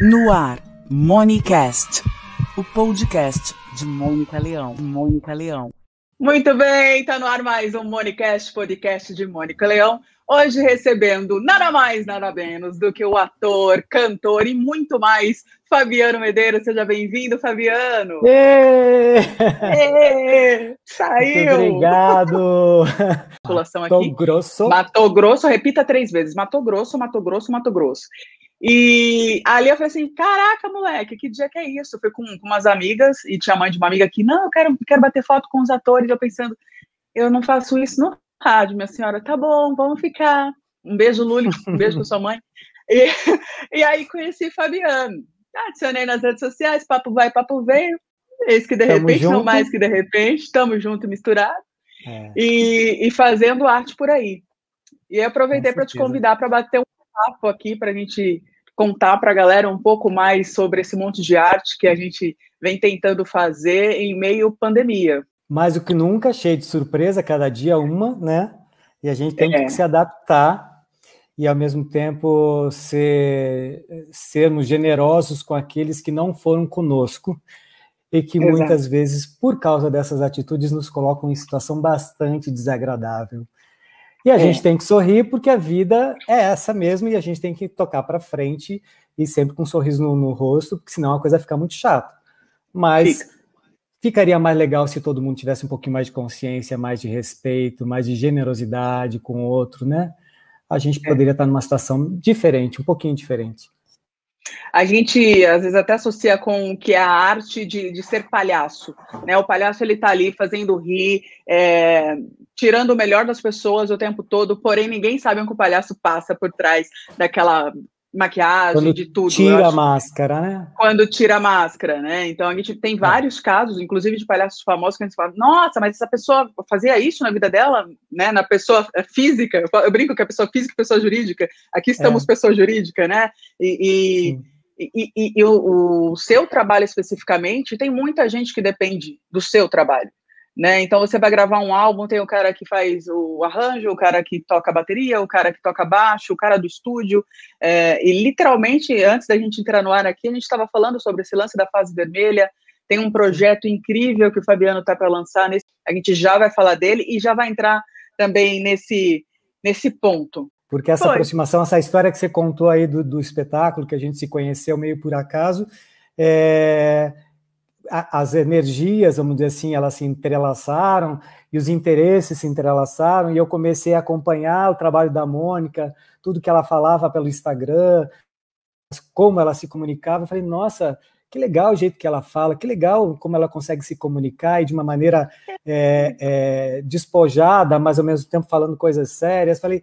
No ar, Monicast, o podcast de Mônica Leão. Mônica Leão. Muito bem, tá no ar mais um Monicast, podcast de Mônica Leão. Hoje recebendo nada mais, nada menos do que o ator, cantor e muito mais, Fabiano Medeiros. Seja bem-vindo, Fabiano. Êêê! Êêê! Saiu! Muito obrigado! População Mato aqui. Grosso. Matou Grosso, repita três vezes. Matou Grosso, Matou Grosso, Matou Grosso. E ali eu falei assim, caraca, moleque, que dia que é isso? Eu fui com, com umas amigas e tinha a mãe de uma amiga aqui, não, eu quero, quero bater foto com os atores. Eu pensando, eu não faço isso no rádio, minha senhora. Tá bom, vamos ficar. Um beijo, Luli, um beijo pra sua mãe. E, e aí conheci Fabiano. Adicionei nas redes sociais, papo vai, papo veio. Eis que de Tamo repente, não junto. mais que de repente, estamos junto, misturado É, e, e fazendo arte por aí. E eu aproveitei para te convidar para bater um papo aqui, para a gente contar para a galera um pouco mais sobre esse monte de arte que a gente vem tentando fazer em meio pandemia. Mais do que nunca, cheio de surpresa, cada dia uma, né? E a gente tem É. que se adaptar e, ao mesmo tempo, ser, sermos generosos com aqueles que não foram conosco e que Exato. muitas vezes, por causa dessas atitudes, nos colocam em situação bastante desagradável. E a É. gente tem que sorrir porque a vida é essa mesmo e a gente tem que tocar para frente e sempre com um sorriso no, no rosto, porque senão a coisa fica muito chata. Mas Fica. Ficaria mais legal se todo mundo tivesse um pouquinho mais de consciência, mais de respeito, mais de generosidade com o outro, né? A gente É. poderia estar numa situação diferente, um pouquinho diferente. A gente às vezes até associa com que é a arte de, de ser palhaço, né? O palhaço ele tá ali fazendo rir, é, tirando o melhor das pessoas o tempo todo, porém ninguém sabe o que o palhaço passa por trás daquela maquiagem, Quando de tudo. Tira a máscara, né? quando tira a máscara, né? Então a gente tem vários casos, inclusive de palhaços famosos, que a gente fala, nossa, mas essa pessoa fazia isso na vida dela, né? Na pessoa física, eu brinco que é pessoa física e pessoa jurídica, aqui estamos pessoa jurídica, né? E, e, e, e- e o, o seu trabalho especificamente, tem muita gente que depende do seu trabalho. Né? Então você vai gravar um álbum, tem o cara que faz o arranjo, o cara que toca a bateria, o cara que toca baixo, o cara do estúdio, é, e literalmente, antes da gente entrar no ar aqui, a gente estava falando sobre esse lance da fase vermelha. Tem um projeto incrível que o Fabiano está para lançar. Nesse, a gente já vai falar dele e já vai entrar também nesse, nesse ponto. Porque essa Foi. aproximação, essa história que você contou aí do, do espetáculo, que a gente se conheceu meio por acaso, é, as energias, vamos dizer assim, elas se entrelaçaram e os interesses se entrelaçaram, e eu comecei a acompanhar o trabalho da Mônica, tudo que ela falava pelo Instagram, como ela se comunicava. Eu falei, nossa, que legal o jeito que ela fala, que legal como ela consegue se comunicar e de uma maneira é, é, despojada, mas ao mesmo tempo falando coisas sérias. Falei,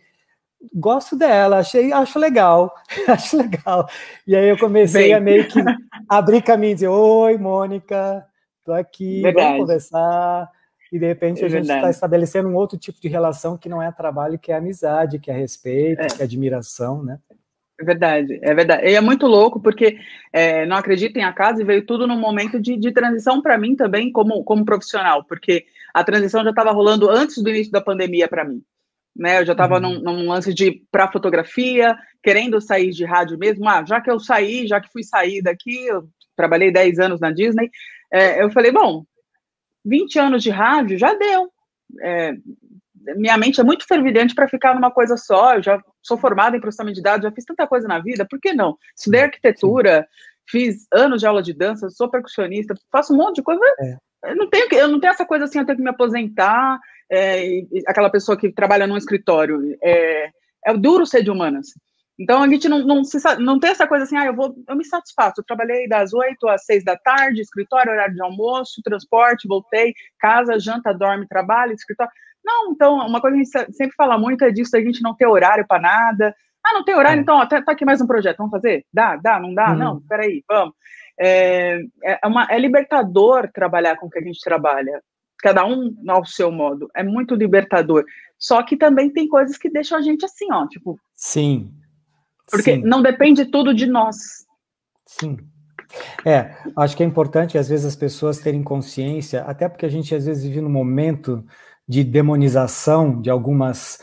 gosto dela, achei, acho legal, acho legal. E aí eu comecei Bem. a meio que abrir caminho e dizer, oi, Mônica, tô aqui, Verdade. vamos conversar. E de repente É a gente está estabelecendo um outro tipo de relação que não é trabalho, que é amizade, que é respeito, É. que é admiração, né? É verdade, é verdade. E é muito louco, porque é, não acredito em acaso e veio tudo num momento de, de transição para mim também, como, como profissional, porque a transição já estava rolando antes do início da pandemia para mim. Né, eu já estava Uhum. num, num lance de para fotografia, querendo sair de rádio mesmo. Ah, já que eu saí, já que fui sair daqui, eu trabalhei 10 anos na Disney, é, eu falei, bom, 20 anos de rádio já deu. É, minha mente é muito fervilhante para ficar numa coisa só. Eu já sou formada em processamento de dados, já fiz tanta coisa na vida, por que não? Estudei arquitetura, fiz anos de aula de dança, sou percussionista, faço um monte de coisa. Eu, não tenho, eu não tenho essa coisa assim, eu tenho que me aposentar, é, aquela pessoa que trabalha num escritório. É, é duro ser de humanas. Então a gente não, não, se não tem essa coisa assim, ah, eu vou, eu me satisfaço. Eu trabalhei das 8 às 6 da tarde, escritório, horário de almoço, transporte, voltei, casa, janta, dorme, trabalho, escritório. Não, então, uma coisa que a gente se- sempre fala muito é disso, da gente não ter horário para nada. Ah, não tem horário, É. então, ó, tá, tá aqui mais um projeto, vamos fazer? Dá, dá, não dá? Uhum. Não, peraí, vamos. É, é, uma, é libertador trabalhar com o que a gente trabalha, cada um ao seu modo, é muito libertador. Só que também tem coisas que deixam a gente assim, ó, tipo, Sim. porque sim, não depende tudo de nós. sim. É, acho que é importante às vezes as pessoas terem consciência, até porque a gente às vezes vive num momento de demonização de algumas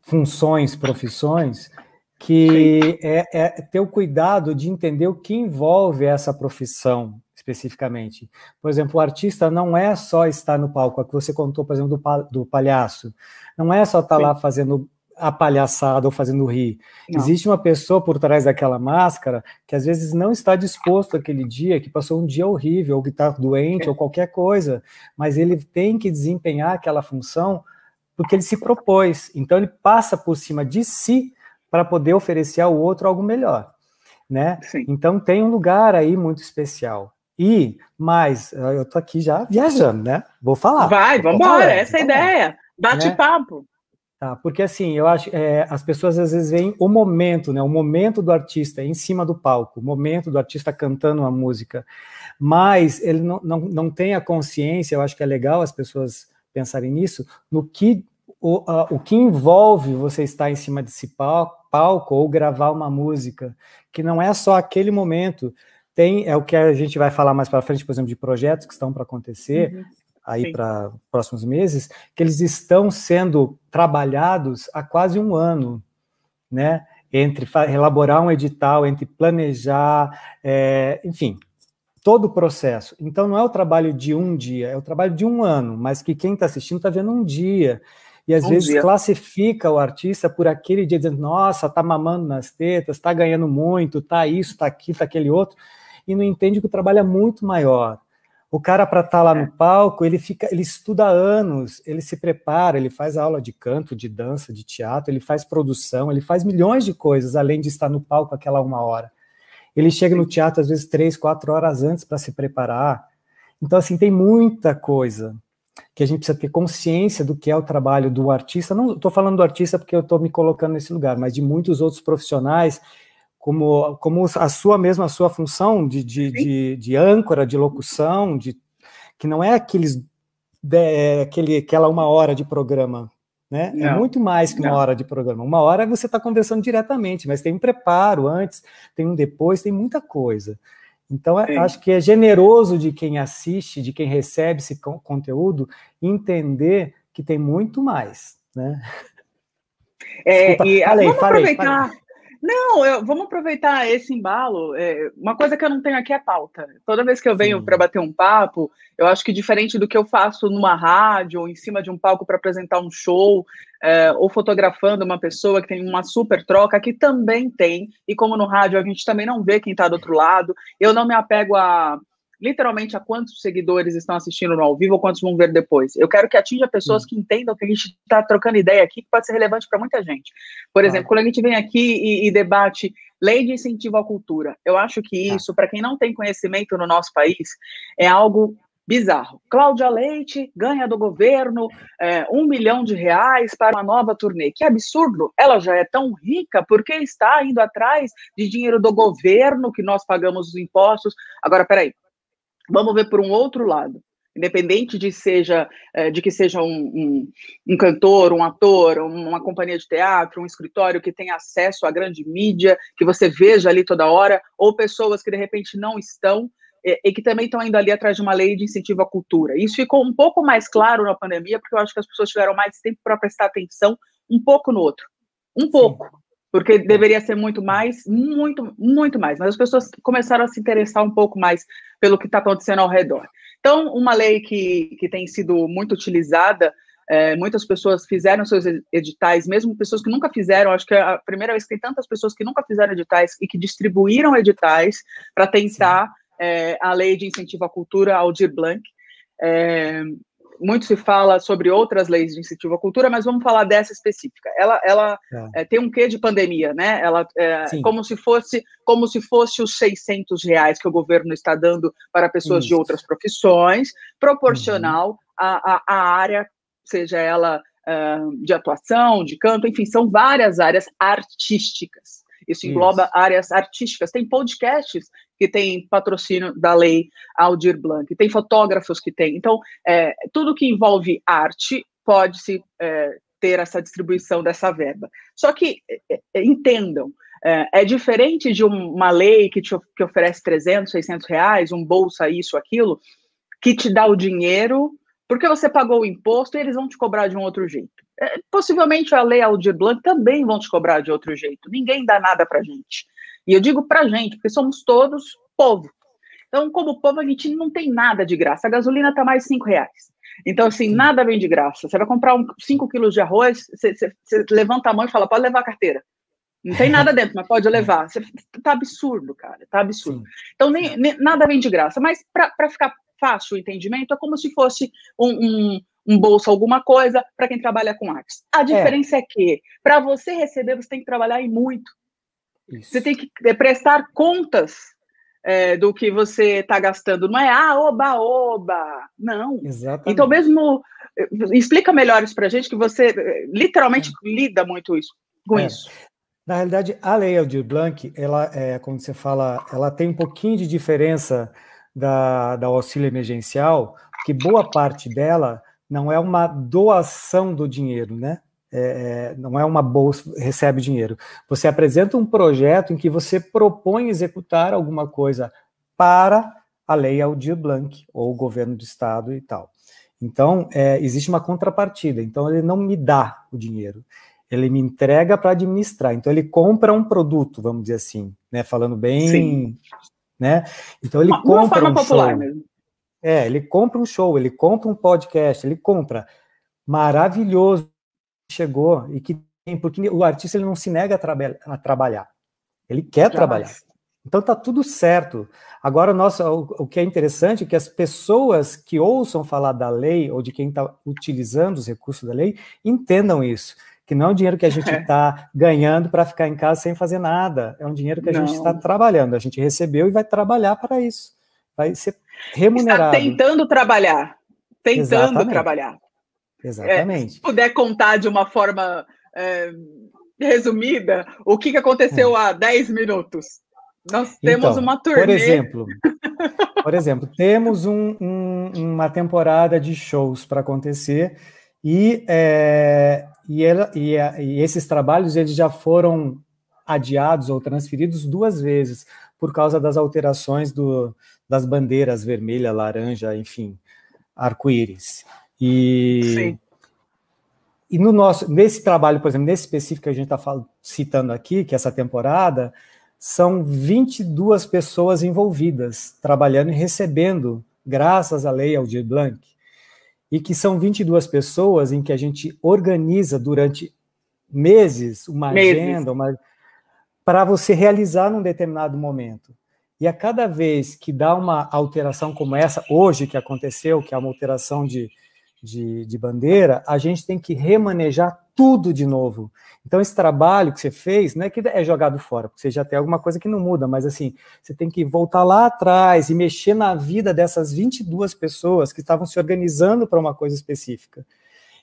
funções, profissões, que é, é, ter o cuidado de entender o que envolve essa profissão especificamente. Por exemplo, o artista não é só estar no palco, a que você contou, por exemplo, do, do palhaço, não é só estar Sim. lá fazendo a palhaçada ou fazendo rir. Não. Existe uma pessoa por trás daquela máscara que às vezes não está disposto aquele dia, que passou um dia horrível, ou que está doente, é. ou qualquer coisa, mas ele tem que desempenhar aquela função porque ele se propôs. Então ele passa por cima de si para poder oferecer ao outro algo melhor, né? Sim. Então tem um lugar aí muito especial. E, mas, eu tô aqui já viajando, né? Vou falar. Vai, vamos embora, essa é a ideia. Bate né? papo. Tá, porque assim, eu acho é, as pessoas às vezes veem o momento, né? O momento do artista em cima do palco, o momento do artista cantando uma música, mas ele não, não, não tem a consciência, eu acho que é legal as pessoas pensarem nisso, no que o, uh, o que envolve você estar em cima desse palco, palco ou gravar uma música, que não é só aquele momento. Tem, é o que a gente vai falar mais para frente, por exemplo, de projetos que estão para acontecer, uhum aí para próximos meses, que eles estão sendo trabalhados há quase um ano, né? Entre elaborar um edital, entre planejar, é, enfim, todo o processo. Então não é o trabalho de um dia, é o trabalho de um ano, mas que quem está assistindo está vendo um dia. E às um vezes dia. classifica o artista por aquele dia, dizendo, nossa, tá mamando nas tetas, tá ganhando muito, tá isso, tá aquilo, tá aquele outro, e não entende que o trabalho é muito maior. O cara para estar tá lá no é. palco, ele fica, ele estuda anos, ele se prepara, ele faz aula de canto, de dança, de teatro, ele faz produção, ele faz milhões de coisas além de estar no palco aquela uma hora. Ele chega no teatro às vezes três, quatro horas antes para se preparar. Então assim tem muita coisa que a gente precisa ter consciência do que é o trabalho do artista. Não estou falando do artista porque eu estou me colocando nesse lugar, mas de muitos outros profissionais como, como a sua mesma a sua função de, de, de, de, âncora, de locução, de, que não é aqueles de, é, aquele, aquela uma hora de programa, né? É não, é muito mais que uma não. hora de programa. Uma hora você está conversando diretamente, mas tem um preparo antes, tem um depois, tem muita coisa. Então, é, acho que é generoso de quem assiste, de quem recebe esse conteúdo, entender que tem muito mais, né? É, Desculpa, e falei, vamos falei, aproveitar, falei. Não, eu, vamos aproveitar esse embalo. É, uma coisa que eu não tenho aqui é pauta. Toda vez que eu venho para bater um papo, eu acho que diferente do que eu faço numa rádio ou em cima de um palco para apresentar um show, é, ou fotografando uma pessoa que tem uma super troca, que também tem, e como no rádio a gente também não vê quem está do outro lado, eu não me apego a literalmente a quantos seguidores estão assistindo no ao vivo ou quantos vão ver depois. Eu quero que atinja pessoas hum. que entendam que a gente está trocando ideia aqui, que pode ser relevante para muita gente. Por ah. exemplo, quando a gente vem aqui e, e, debate lei de incentivo à cultura, eu acho que tá. isso, ah. para quem não tem conhecimento no nosso país, é algo bizarro. Cláudia Leite ganha do governo é, um milhão de reais para uma nova turnê. Que absurdo! Ela já é tão rica, por que está indo atrás de dinheiro do governo que nós pagamos os impostos? Agora, peraí, Vamos ver por um outro lado. Independente de, seja, é, de que seja um, um, um cantor, um ator, uma companhia de teatro, um escritório que tem acesso à grande mídia, que você veja ali toda hora, ou pessoas que de repente não estão, e, e, que também estão indo ali atrás de uma lei de incentivo à cultura. Isso ficou um pouco mais claro na pandemia, porque eu acho que as pessoas tiveram mais tempo para prestar atenção um pouco no outro. Um pouco. Sim porque deveria ser muito mais, muito, muito mais. Mas as pessoas começaram a se interessar um pouco mais pelo que está acontecendo ao redor. Então, uma lei que, que tem sido muito utilizada, é, muitas pessoas fizeram seus editais, mesmo pessoas que nunca fizeram, acho que é a primeira vez que tem tantas pessoas que nunca fizeram editais e que distribuíram editais para tentar é, a lei de incentivo à cultura, Aldir Blanc. É, muito se fala sobre outras leis de incentivo à cultura, mas vamos falar dessa específica. Ela, ela é. É, tem um quê de pandemia, né? Ela é, como se fosse como se fosse os 600 reais que o governo está dando para pessoas Isso. de outras profissões, proporcional uhum. à, à, área, seja ela uh, de atuação, de canto, enfim, são várias áreas artísticas. Isso engloba Isso. áreas artísticas. Tem podcasts que têm patrocínio da lei Aldir Blanc, tem fotógrafos que têm. Então, é, tudo que envolve arte pode se é, ter essa distribuição dessa verba. Só que, é, é, entendam, é, é diferente de uma lei que te que oferece 300, 600 reais, um bolsa, isso, aquilo, que te dá o dinheiro porque você pagou o imposto e eles vão te cobrar de um outro jeito. É, possivelmente a lei Aldir Blanc também vão te cobrar de outro jeito. Ninguém dá nada para gente. E eu digo para gente, porque somos todos povo. Então, como povo, a gente não tem nada de graça. A gasolina está mais cinco reais. Então, assim, nada vem de graça. Você vai comprar 5 um, quilos de arroz, você, você, você, levanta a mão e fala, pode levar a carteira. Não tem nada dentro, mas pode levar. Você, tá absurdo, cara. Tá absurdo. Então, nem, nem nada vem de graça. Mas para ficar fácil o entendimento, é como se fosse um, um, um bolso, alguma coisa, para quem trabalha com artes. A é. diferença é, é que, para você receber, você tem que trabalhar e muito. Isso. Você tem que prestar contas é, do que você está gastando. Não é, ah, oba, oba. Não. Exatamente. Então, mesmo. Explica melhor isso para a gente, que você eh, literalmente é. lida muito isso, com é. isso. Na realidade, a Lei Aldir Blanc, ela, é, quando você fala, ela tem um pouquinho de diferença da, da auxílio emergencial, que boa parte dela não é uma doação do dinheiro, né? É, é, não é uma bolsa, recebe dinheiro. Você apresenta um projeto em que você propõe executar alguma coisa para a lei Aldir Blanc, ou o governo do estado e tal. Então, é, existe uma contrapartida. Então, ele não me dá o dinheiro, ele me entrega para administrar. Então, ele compra um produto, vamos dizer assim, né? Falando bem Sim né? Então ele uma, compra uma um show. Mesmo. É, ele compra um show, ele compra um podcast, ele compra. Maravilhoso chegou e que tem, porque o artista ele não se nega a, traba a trabalhar. Ele quer Jamais. trabalhar. Então tá tudo certo. Agora, nossa, o, o, que é interessante é que as pessoas que ouçam falar da lei ou de quem está utilizando os recursos da lei entendam isso que não é um dinheiro que a gente está ganhando para ficar em casa sem fazer nada. É um dinheiro que a não. gente está trabalhando. A gente recebeu e vai trabalhar para isso. Vai ser remunerado. Está tentando trabalhar. Tentando Exatamente. trabalhar. Exatamente. É, se puder contar de uma forma é, resumida, o que, que aconteceu é. há 10 minutos? Nós temos então, uma turnê. Por exemplo, por exemplo temos um, um, uma temporada de shows para acontecer e é, e, ela, e, e esses trabalhos eles já foram adiados ou transferidos duas vezes por causa das alterações do, das bandeiras vermelha, laranja, enfim, arco-íris. E, Sim. e no nosso, nesse trabalho, por exemplo, nesse específico que a gente está citando aqui, que é essa temporada, são 22 pessoas envolvidas, trabalhando e recebendo, graças à lei Aldir Blanc e que são 22 pessoas em que a gente organiza durante meses uma meses. agenda, uma para você realizar num determinado momento. E a cada vez que dá uma alteração como essa, hoje que aconteceu, que é uma alteração de, de, de bandeira, a gente tem que remanejar tudo de novo. Então, esse trabalho que você fez, não é que é jogado fora, porque você já tem alguma coisa que não muda, mas assim, você tem que voltar lá atrás e mexer na vida dessas 22 pessoas que estavam se organizando para uma coisa específica.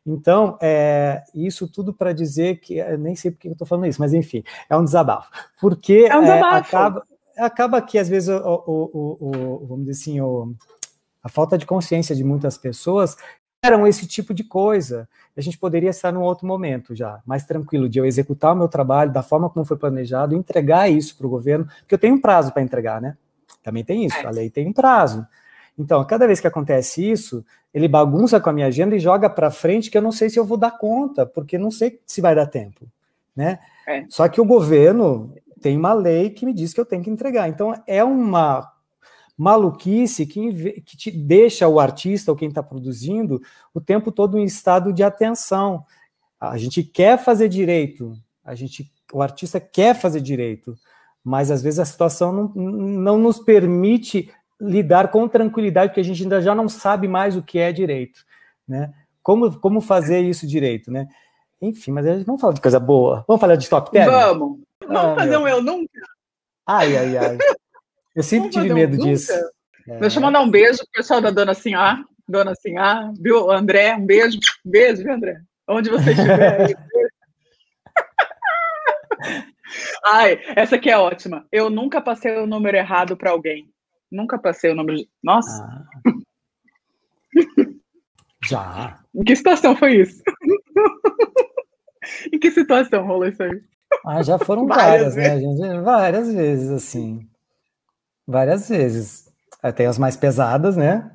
Então, é, isso tudo para dizer que, nem sei porque eu estou falando isso, mas enfim, é um desabafo. Porque é um desabafo. É, acaba, acaba que, às vezes, o, o, o, o vamos dizer assim, a falta de consciência de muitas pessoas eram esse tipo de coisa. A gente poderia estar num outro momento já, mais tranquilo, de eu executar o meu trabalho da forma como foi planejado, entregar isso para o governo, porque eu tenho um prazo para entregar, né? Também tem isso, a lei tem um prazo. Então, cada vez que acontece isso, ele bagunça com a minha agenda e joga para frente que eu não sei se eu vou dar conta, porque não sei se vai dar tempo, né? É. Só que o governo tem uma lei que me diz que eu tenho que entregar. Então, é uma maluquice que, que te deixa o artista ou quem está produzindo o tempo todo em estado de atenção. A gente quer fazer direito, a gente, o artista quer fazer direito, mas às vezes a situação não, não nos permite lidar com tranquilidade, porque a gente ainda já não sabe mais o que é direito, né? Como, como fazer isso direito, né? Enfim, mas vamos falar de coisa boa. Vamos falar de top 10? Vamos. Vamos ah, fazer meu. um Eu Nunca? Ai, ai, ai. Eu sempre tive medo disso. É. Deixa eu mandar um beijo pro pessoal da Dona Sinhá. Dona Sinhá, viu? André, um beijo. Beijo, viu, André? Onde você estiver. Ai, essa aqui é ótima. Eu nunca passei o número errado para alguém. Nunca passei o número. Nossa. Ah. Já. Em que situação foi isso? que situação rolou isso aí? Ah, já foram várias, várias né, gente? Várias vezes, assim. Várias vezes. Tem as mais pesadas, né?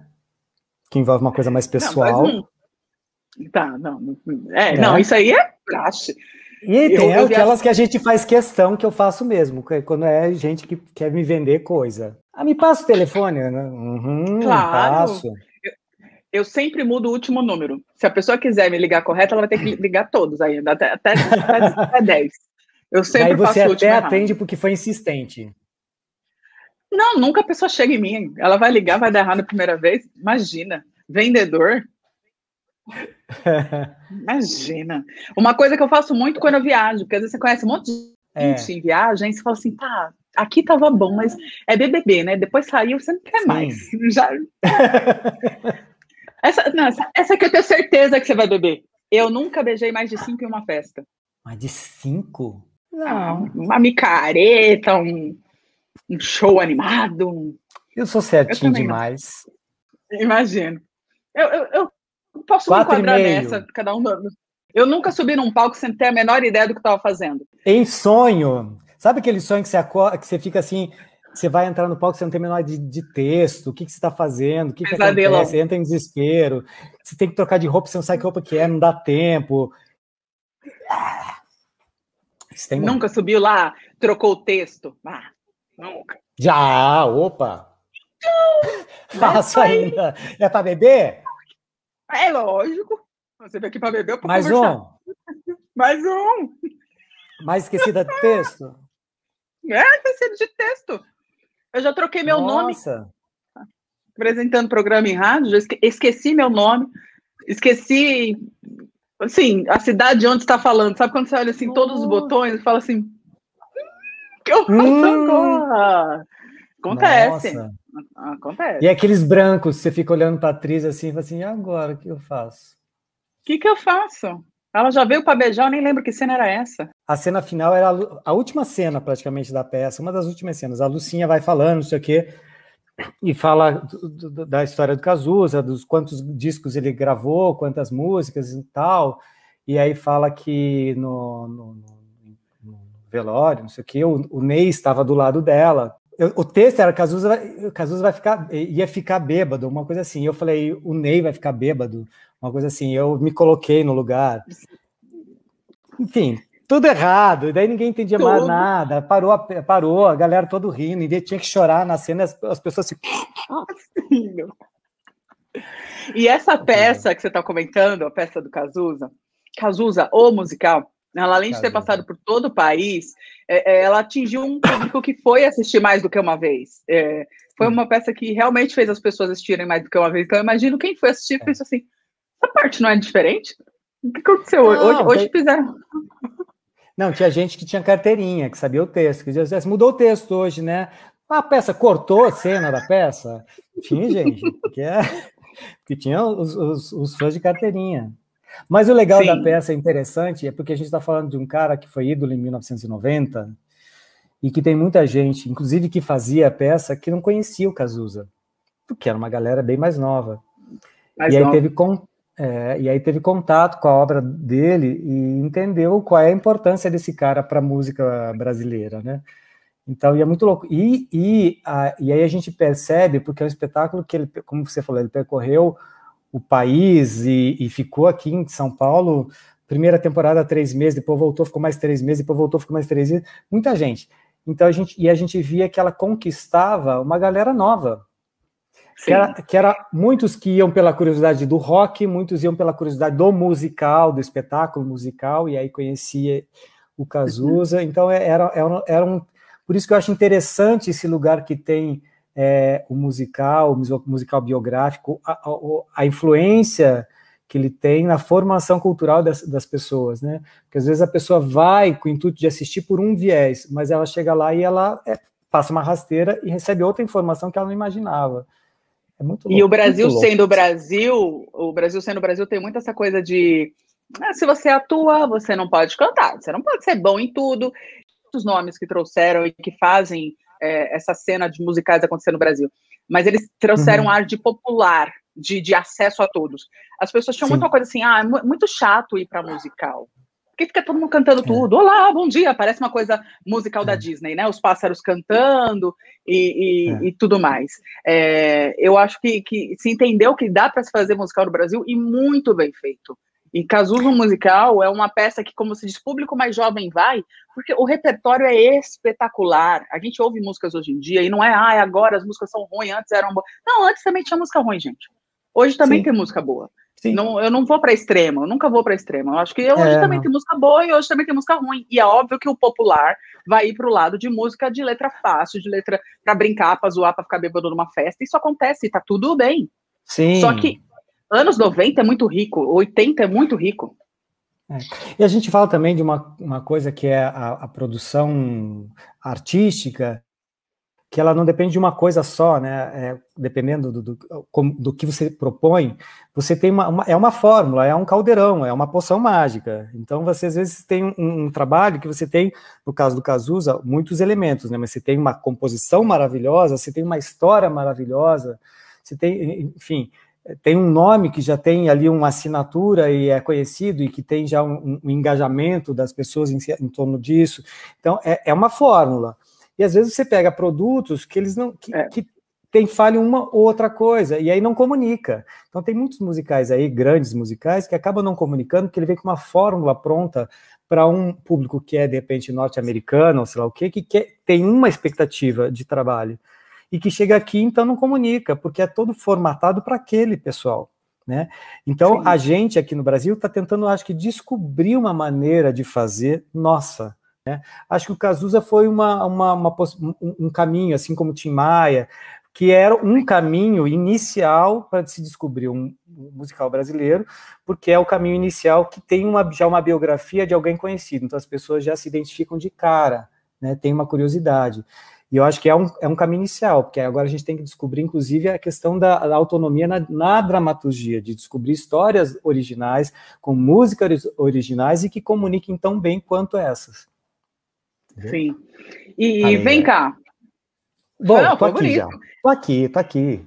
Que envolve uma coisa mais pessoal. Não, não... Tá, não. É, é, não, isso aí é praxe. E tem eu, aquelas que a gente faz questão que eu faço mesmo, quando é gente que quer me vender coisa. Ah, me passa o telefone, né? Uhum, claro. Passo. Eu, eu, sempre mudo o último número. Se a pessoa quiser me ligar correto, ela vai ter que ligar todos ainda, até, até, até, até 10. Eu sempre Aí você até atende porque foi insistente. Não, nunca a pessoa chega em mim. Ela vai ligar, vai dar errado a primeira vez. Imagina, vendedor. Imagina. Uma coisa que eu faço muito quando eu viajo, porque às vezes você conhece um monte de é. gente é. em viagem, e você fala assim, tá, aqui tava bom, mas é BBB, né? Depois saiu, você não quer Sim. mais. Já... essa, não, essa, essa que eu tenho certeza que você vai beber. Eu nunca beijei mais de cinco em uma festa. Mais de cinco? Não. uma micareta, um, um show animado. Eu sou certinho eu demais. Imagino. Eu, eu, eu posso Quatro me enquadrar nessa, cada um. Eu nunca subi num palco sem ter a menor ideia do que estava fazendo. Em sonho. Sabe aquele sonho que você, acorda, que você fica assim, você vai entrar no palco, você não tem a menor de, de texto, o que, que você está fazendo, o que, que acontece, você entra em desespero, você tem que trocar de roupa, você não sabe que roupa que é, não dá tempo. Nunca subiu lá, trocou o texto? Ah, nunca. Já, opa! Faço ainda. É para beber? É lógico. Você veio aqui para beber ou Mais conversar? um. Mais um. Mais esquecida de texto? É, esquecido de texto. Eu já troquei meu Nossa. nome. Apresentando programa em rádio, já esqueci meu nome. Esqueci assim, a cidade onde está falando. Sabe quando você olha assim, todos os botões e fala assim, que eu faço hum. agora? Acontece. Nossa. Acontece. E aqueles brancos, você fica olhando para a atriz assim, e fala assim, e agora, o que eu faço? O que, que eu faço? Ela já veio para beijar, eu nem lembro que cena era essa. A cena final era a, a, última cena, praticamente, da peça, uma das últimas cenas. A Lucinha vai falando, não sei o quê, e fala do, do, da história do Cazuza, dos quantos discos ele gravou, quantas músicas e tal. E aí fala que no, no, no velório, não sei o quê, o, o Ney estava do lado dela, eu, o texto era Cazuza vai, Cazuza vai ficar, ia ficar bêbado, uma coisa assim. Eu falei, o Ney vai ficar bêbado, uma coisa assim. Eu me coloquei no lugar. Enfim, tudo errado. Daí ninguém entendia tudo. mais nada. Parou, a, parou, a galera todo rindo. E tinha que chorar na cena, as, as pessoas assim. e essa peça que você está comentando, a peça do Cazuza, Cazuza, o musical, ela, além de ter passado por todo o país, é, é, ela atingiu um público que foi assistir mais do que uma vez. É, foi uma peça que realmente fez as pessoas assistirem mais do que uma vez. Então, eu imagino quem foi assistir e é. pensou assim: essa parte não é diferente? O que aconteceu? Não, hoje, hoje fizeram. Não, tinha gente que tinha carteirinha, que sabia o texto, que dizia, assim, mudou o texto hoje, né? A peça cortou a cena da peça? Tinha gente, porque, é, porque tinha os, os, os fãs de carteirinha. Mas o legal Sim. da peça é interessante, é porque a gente está falando de um cara que foi ídolo em 1990 e que tem muita gente, inclusive que fazia a peça, que não conhecia o Cazuza, porque era uma galera bem mais nova. Mais e, aí teve com, é, e aí teve contato com a obra dele e entendeu qual é a importância desse cara para a música brasileira, né? Então, e é muito louco. E, e, a, e aí a gente percebe, porque é um espetáculo que ele, como você falou, ele percorreu o país e, e, ficou aqui em São Paulo, primeira temporada três meses, depois voltou, ficou mais três meses, depois voltou, ficou mais três meses, muita gente. Então a gente e a gente via que ela conquistava uma galera nova. Que era, que era, muitos que iam pela curiosidade do rock, muitos iam pela curiosidade do musical, do espetáculo musical, e aí conhecia o Cazuza. Uhum. Então é, era, era, era um. Por isso que eu acho interessante esse lugar que tem é, o musical, o musical biográfico, a, a, a, influência que ele tem na formação cultural das, das, pessoas, né? Porque às vezes a pessoa vai com o intuito de assistir por um viés, mas ela chega lá e ela é, passa uma rasteira e recebe outra informação que ela não imaginava. É muito louco, E o Brasil sendo o Brasil, o Brasil sendo o Brasil tem muito essa coisa de ah, se você atua, você não pode cantar, você não pode ser bom em tudo. Os nomes que trouxeram e que fazem é, essa cena de musicais acontecer no Brasil. Mas eles trouxeram uhum. um ar de popular, de, de acesso a todos. As pessoas tinham Sim. muita coisa assim, ah, é muito chato ir para musical. Porque fica todo mundo cantando é. tudo. Olá, bom dia. Parece uma coisa musical é. da Disney, né? Os pássaros cantando e, e, é. e tudo mais. Eu acho que, que se entendeu que dá para se fazer musical no Brasil e muito bem feito. E Cazuza Musical é uma peça que, como se diz, público mais jovem vai, porque o repertório é espetacular. A gente ouve músicas hoje em dia e não é, ah, agora as músicas são ruins, antes eram boas. Não, antes também tinha música ruim, gente. Hoje também Sim. tem música boa. Não, eu não vou para extremo, eu nunca vou para extremo. Eu acho que hoje é, também não. tem música boa e hoje também tem música ruim. E é óbvio que o popular vai ir para o lado de música de letra fácil, de letra para brincar, para zoar, para ficar bêbado numa festa. Isso acontece, tá tudo bem. Sim. Só que anos 90 é muito rico, 80 é muito rico. É. E a gente fala também de uma, uma coisa que é a, a produção artística que ela não depende de uma coisa só, né? É, dependendo do, do, do, que você propõe, você tem uma, uma, é uma fórmula, é um caldeirão, é uma poção mágica. Então você às vezes tem um, um, trabalho que você tem, no caso do Cazuza, muitos elementos, né? Mas você tem uma composição maravilhosa, você tem uma história maravilhosa, você tem, enfim, tem um nome que já tem ali uma assinatura e é conhecido e que tem já um, um engajamento das pessoas em, em torno disso. Então é, é uma fórmula. E às vezes você pega produtos que eles não. que, é. que tem falha uma ou outra coisa, e aí não comunica. Então tem muitos musicais aí, grandes musicais, que acabam não comunicando, porque ele vem com uma fórmula pronta para um público que é, de repente, norte-americano, ou sei lá o quê, que quer, tem uma expectativa de trabalho. E que chega aqui, então não comunica, porque é todo formatado para aquele pessoal. Né? Então, Sim. a gente aqui no Brasil está tentando, acho que, descobrir uma maneira de fazer nossa, né? Acho que o Cazuza foi uma, uma, uma, um caminho, assim como o Tim Maia, que era um caminho inicial para se descobrir um musical brasileiro, porque é o caminho inicial que tem uma, já uma biografia de alguém conhecido, então as pessoas já se identificam de cara, né? tem uma curiosidade. E eu acho que é um, é um caminho inicial, porque agora a gente tem que descobrir, inclusive, a questão da, da autonomia na, na, dramaturgia, de descobrir histórias originais, com músicas originais e que comuniquem tão bem quanto essas. Sim. E vem cá. Bom, Não, tô aqui já. Tô aqui, tô aqui.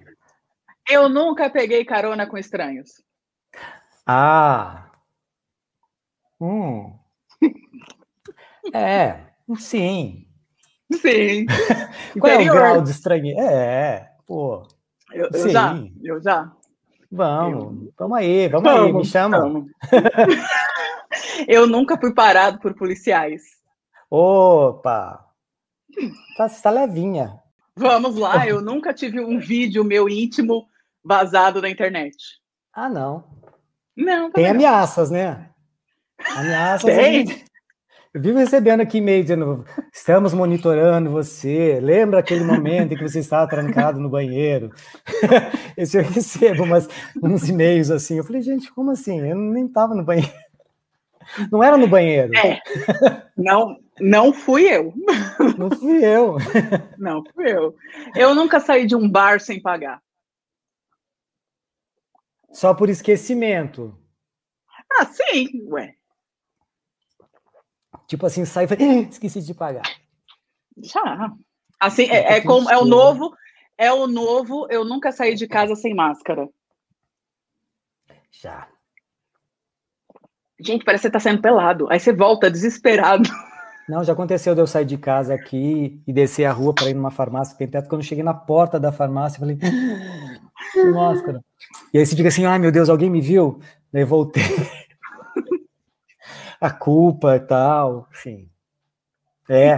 Eu nunca peguei carona com estranhos. Ah. Hum. é, sim. Sim. Qual é o grau de estranho? É, pô. Eu, eu já, eu já. Vamos, eu... vamos aí, vamos, vamos aí, me chama. Eu nunca fui parado por policiais. Opa! Tá, tá levinha. Vamos lá, eu nunca tive um vídeo meu íntimo vazado na internet. Ah, não. Não, Tem ameaças, né? Ameaças. Tem. Gente... Eu vivo recebendo aqui e-mail dizendo: estamos monitorando você. Lembra aquele momento em que você estava trancado no banheiro? Esse eu recebo umas, uns e-mails assim. Eu falei, gente, como assim? Eu nem estava no banheiro. Não era no banheiro. É. Não, não fui eu. Não fui eu. Não fui eu. Eu nunca saí de um bar sem pagar. Só por esquecimento. Ah, sim, ué. Tipo assim, sai e falei, esqueci de pagar. Já. Assim, é, é como é o novo, é o novo, eu nunca saí de casa sem máscara. Já. Gente, parece que você tá saindo pelado. Aí você volta desesperado. Não, já aconteceu de eu sair de casa aqui e descer a rua para ir numa farmácia que tem teto. Quando eu cheguei na porta da farmácia, eu falei, máscara. E aí você fica assim, ai meu Deus, alguém me viu? Daí voltei. a culpa e tal, enfim. É.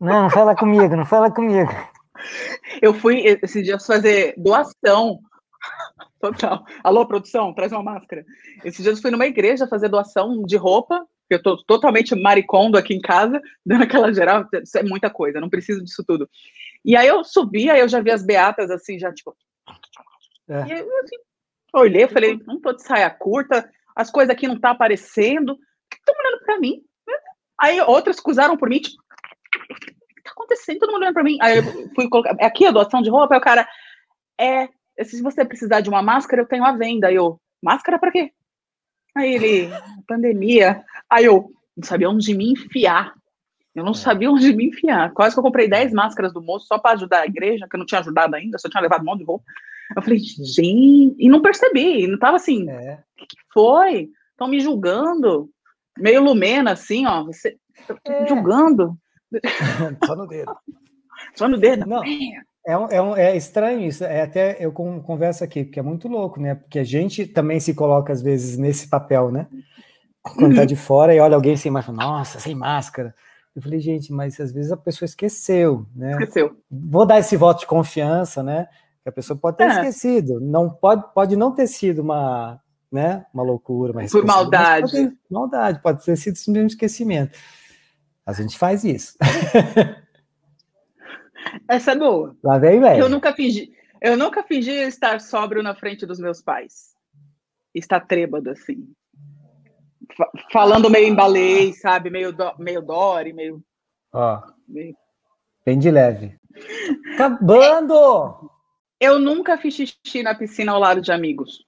Não, não fala comigo, não fala comigo. Eu fui esses dias fazer doação Total. Alô, produção, traz uma máscara. Esses dias eu fui numa igreja fazer doação de roupa, eu tô totalmente maricondo aqui em casa, dando aquela geral, isso é muita coisa, não preciso disso tudo. E aí eu subi, aí eu já vi as beatas assim, já tipo. É. E eu assim, olhei, falei, não tô de saia curta, as coisas aqui não tá aparecendo, estão olhando para mim. Aí outras cruzaram por mim, tipo, o que tá acontecendo? Todo mundo olhando para mim. Aí eu fui colocar, é aqui a doação de roupa, aí o cara, é, se você precisar de uma máscara, eu tenho a venda. Aí eu, máscara para quê? Aí ele, pandemia. Aí eu, não sabia onde me enfiar. Eu não é. sabia onde me enfiar. Quase que eu comprei 10 máscaras do moço só para ajudar a igreja, que eu não tinha ajudado ainda, só tinha levado um monte de roupa. Eu falei, gente, e não percebi, não tava assim, é. que, que foi? Estão me julgando. meio lumena, assim, ó, você é. julgando. Só no dedo. Só no dedo. Não. É, um, é, um, é, estranho isso, é até eu converso aqui, porque é muito louco, né? Porque a gente também se coloca, às vezes, nesse papel, né? Quando tá de fora e olha alguém sem máscara, nossa, sem máscara. Eu falei, gente, mas às vezes a pessoa esqueceu, né? Esqueceu. Vou dar esse voto de confiança, né? Que a pessoa pode ter é. esquecido, não pode, pode não ter sido uma, né, uma loucura, uma por maldade. Pode ter, maldade, pode ter sido simplesmente esquecimento. A gente faz isso. Essa é boa. Lá vem, velho. Eu nunca fingi, eu nunca fingi estar sóbrio na frente dos meus pais. Estar trêbado assim falando meio embalei, sabe? Meio, do, meio Dory, meio. Ó. Meio... Bem de leve. Acabando! Eu nunca fiz xixi na piscina ao lado de amigos.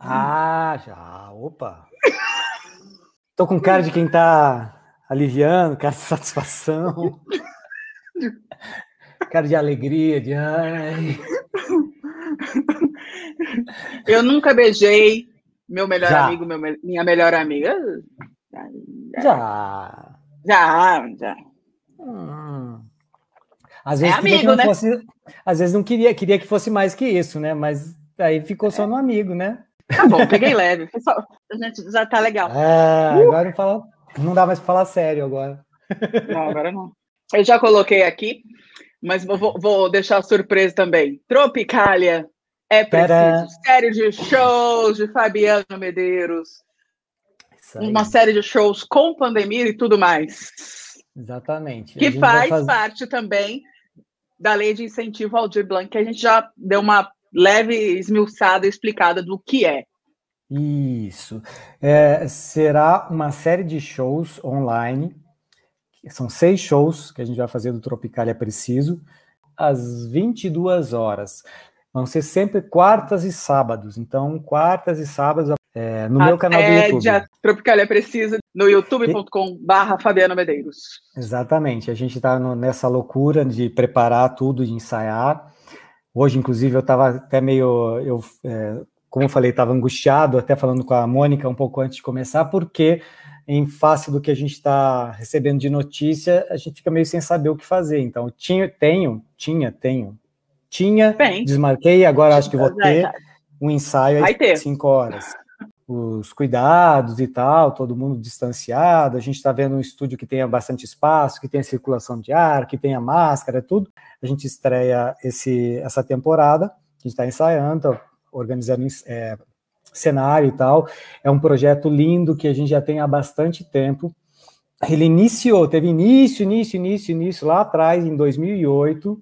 Ah, já. Opa! Tô com cara de quem tá aliviando, cara de satisfação. cara de alegria, de ai. Eu nunca beijei meu melhor já. amigo, meu, minha melhor amiga. Já. Já, já. Hum. Às vezes, é amigo, né? Fosse, às vezes não queria, queria que fosse mais que isso, né? Mas aí ficou só no amigo, né? Tá bom, peguei leve. Pessoal, a gente já tá legal. É, uh! agora não, fala, não dá mais para falar sério agora. Não, agora não. Eu já coloquei aqui, mas vou, vou deixar surpresa também. Tropicália é preciso. Pera. Série de shows de Fabiano Medeiros. Uma série de shows com pandemia e tudo mais. Exatamente. Que faz parte também da lei de incentivo ao Aldir Blanc, que a gente já deu uma leve esmiuçada explicada do que é. Isso. É, será uma série de shows online. São seis shows que a gente vai fazer do Tropicália Preciso, às 22 horas. Vão ser sempre quartas e sábados. Então, quartas e sábados é, no a meu canal do YouTube. A Tropicália Precisa no youtube.com/barra Fabiano Medeiros. Exatamente. A gente está nessa loucura de preparar tudo, de ensaiar. Hoje, inclusive, eu estava até meio. Eu, é, como eu falei, estava angustiado, até falando com a Mônica um pouco antes de começar, porque em face do que a gente está recebendo de notícia, a gente fica meio sem saber o que fazer. Então, tinha, tenho, tinha, tenho tinha, Bem, desmarquei, agora acho que vou ter um ensaio de cinco horas. Os cuidados e tal, todo mundo distanciado. A gente está vendo um estúdio que tenha bastante espaço, que tenha circulação de ar, que tenha máscara, tudo. A gente estreia esse, essa temporada, a gente está ensaiando, organizando é, cenário e tal. É um projeto lindo que a gente já tem há bastante tempo. Ele iniciou, teve início, início, início, início lá atrás, em 2008.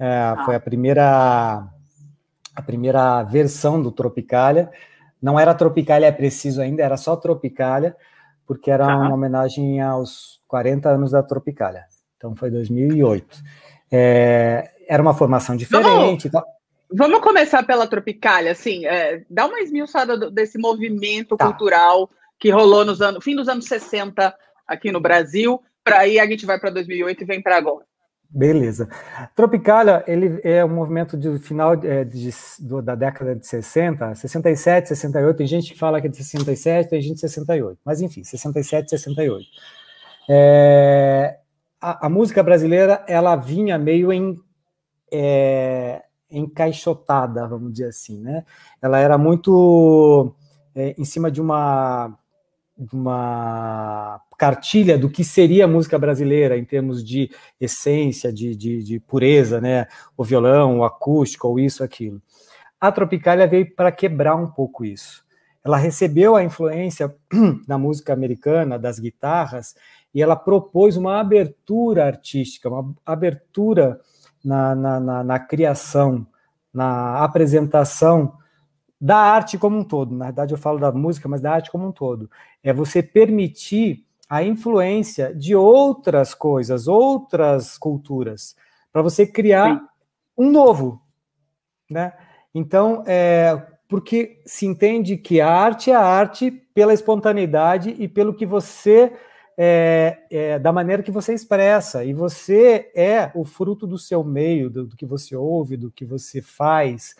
É, ah. Foi a primeira, a primeira versão do Tropicália. Não era Tropicália é preciso ainda, era só Tropicália, porque era ah. uma homenagem aos 40 anos da Tropicália. Então foi 2008. É, era uma formação diferente. Vamos, vamos começar pela Tropicália, assim, é, dá uma esmiuçada desse movimento tá. cultural que rolou nos anos, fim dos anos 60 aqui no Brasil, para aí a gente vai para 2008 e vem para agora. Beleza. Tropicália, ele é um movimento de final é, de, do, da década de 60, 67, 68, tem gente que fala que é de 67, tem gente de 68, mas enfim, 67, 68. É, a, a, música brasileira, ela vinha meio em, é, encaixotada, vamos dizer assim, né? Ela era muito é, em cima de uma uma cartilha do que seria a música brasileira em termos de essência, de, de, de pureza, né? O violão, o acústico, ou isso, aquilo. A Tropicália veio para quebrar um pouco isso. Ela recebeu a influência da música americana, das guitarras, e ela propôs uma abertura artística, uma abertura na, na, na, na criação, na apresentação da arte como um todo. Na verdade, eu falo da música, mas da arte como um todo. É você permitir a influência de outras coisas, outras culturas, para você criar Sim. um novo, né? Então, é, porque se entende que a arte é a arte pela espontaneidade e pelo que você é, é, da maneira que você expressa, e você é o fruto do seu meio, do, do que você ouve, do que você faz.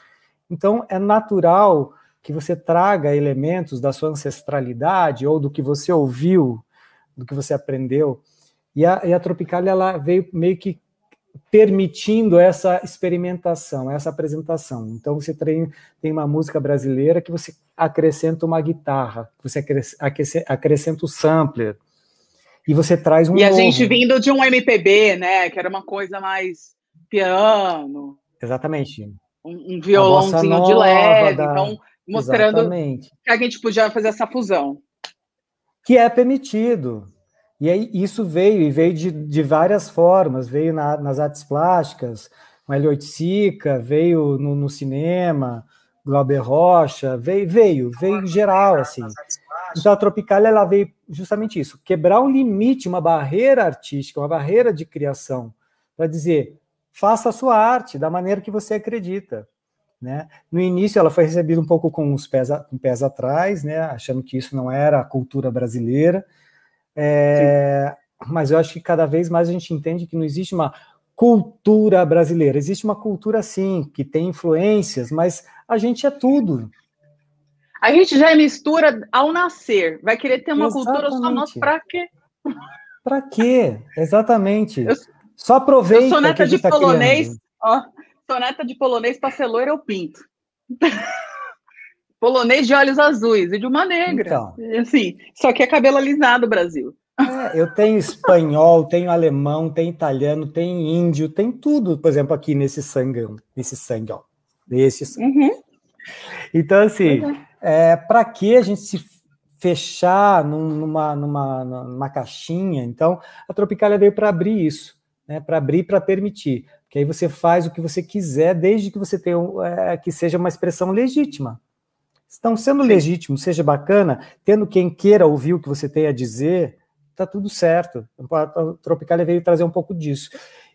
Então, é natural que você traga elementos da sua ancestralidade ou do que você ouviu, do que você aprendeu. E a, e a Tropicália ela veio meio que permitindo essa experimentação, essa apresentação. Então você tem, tem uma música brasileira que você acrescenta uma guitarra, você acrescenta o sampler, e você traz um. E a novo. gente vindo de um MPB, né? Que era uma coisa mais piano. Exatamente. Um, um violãozinho de leve. Da... Então, mostrando Exatamente. que a gente podia fazer essa fusão. Que é permitido. E aí isso veio, e veio de, de várias formas, veio na, nas artes plásticas, com Hélio Oiticica, veio no, no, cinema, Glauber Rocha, veio, veio, veio geral, assim. Então a Tropicália, ela veio justamente isso, quebrar um limite, uma barreira artística, uma barreira de criação, para dizer, faça a sua arte da maneira que você acredita. Né? No início, ela foi recebida um pouco com os pés, com pés atrás, né? achando que isso não era a cultura brasileira, é, mas eu acho que cada vez mais a gente entende que não existe uma cultura brasileira, existe uma cultura sim, que tem influências, mas a gente é tudo. A gente já é mistura ao nascer, vai querer ter uma Exatamente. cultura só nossa para quê? Para quê? Exatamente. Eu, só aproveita. Eu sou neta de tá polonês, ó, sou neta de polonês para loira eu pinto. polonês de olhos azuis e de uma negra. Então. Assim, só que é cabelo alisado, Brasil. É, eu tenho espanhol, tenho alemão, tenho italiano, tenho índio, tem tudo, por exemplo, aqui nesse sangue, nesse sangue, ó. Nesse sangue. Uhum. Então, assim, uhum. é, para que a gente se fechar numa, numa, numa caixinha? Então, a Tropicália veio para abrir isso, né? Para abrir, para permitir. Que aí você faz o que você quiser, desde que você tenha é, que seja uma expressão legítima estão sendo legítimos, seja bacana, tendo quem queira ouvir o que você tem a dizer, tá tudo certo. A Tropicália veio trazer um pouco disso.